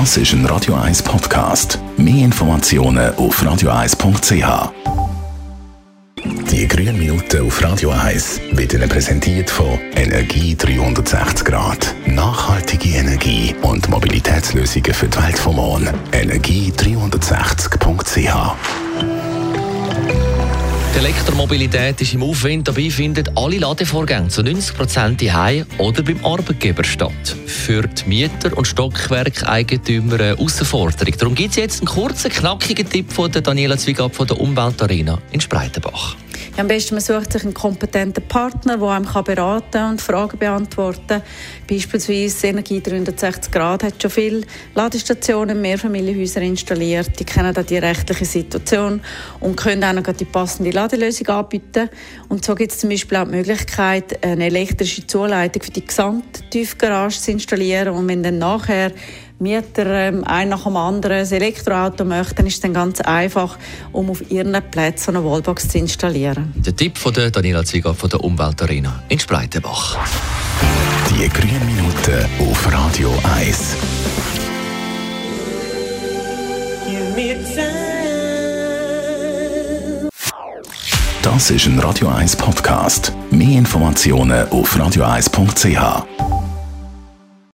Das ist ein Radio 1 Podcast. Mehr Informationen auf radio1.ch. Die grünen Minuten auf Radio 1 werden präsentiert von Energie 360 Grad. Nachhaltige Energie und Mobilitätslösungen für die Welt vom Morgen. Energie360.ch die Elektromobilität ist im Aufwind. Dabei finden alle Ladevorgänge zu 90 Prozent daheim oder beim Arbeitgeber statt. Für die Mieter und Stockwerkeigentümer eine Herausforderung. Darum gibt es jetzt einen kurzen, knackigen Tipp von Daniela Zwigab von der Umweltarena in Spreitenbach. Ja, am besten man sucht sich einen kompetenten Partner, der einem beraten kann und Fragen beantworten kann. Beispielsweise Energie 360 Grad hat schon viele Ladestationen in Mehrfamilienhäusern installiert. Die kennen auch die rechtliche Situation und können auch noch die passende Ladelösung anbieten. Und so gibt es zum Beispiel auch die Möglichkeit, eine elektrische Zuleitung für die gesamte Tiefgarage zu installieren. Und wenn dann nachher Mieter ähm, ein nach dem anderen ein Elektroauto möchten, ist es dann ganz einfach, um auf ihren Plätzen eine Wallbox zu installieren. Der Tipp von der Daniela Zieger von der Umweltarena in Spreitenbach. Die grünen Minuten auf Radio 1. Das ist ein Radio 1 Podcast. Mehr Informationen auf radio1.ch.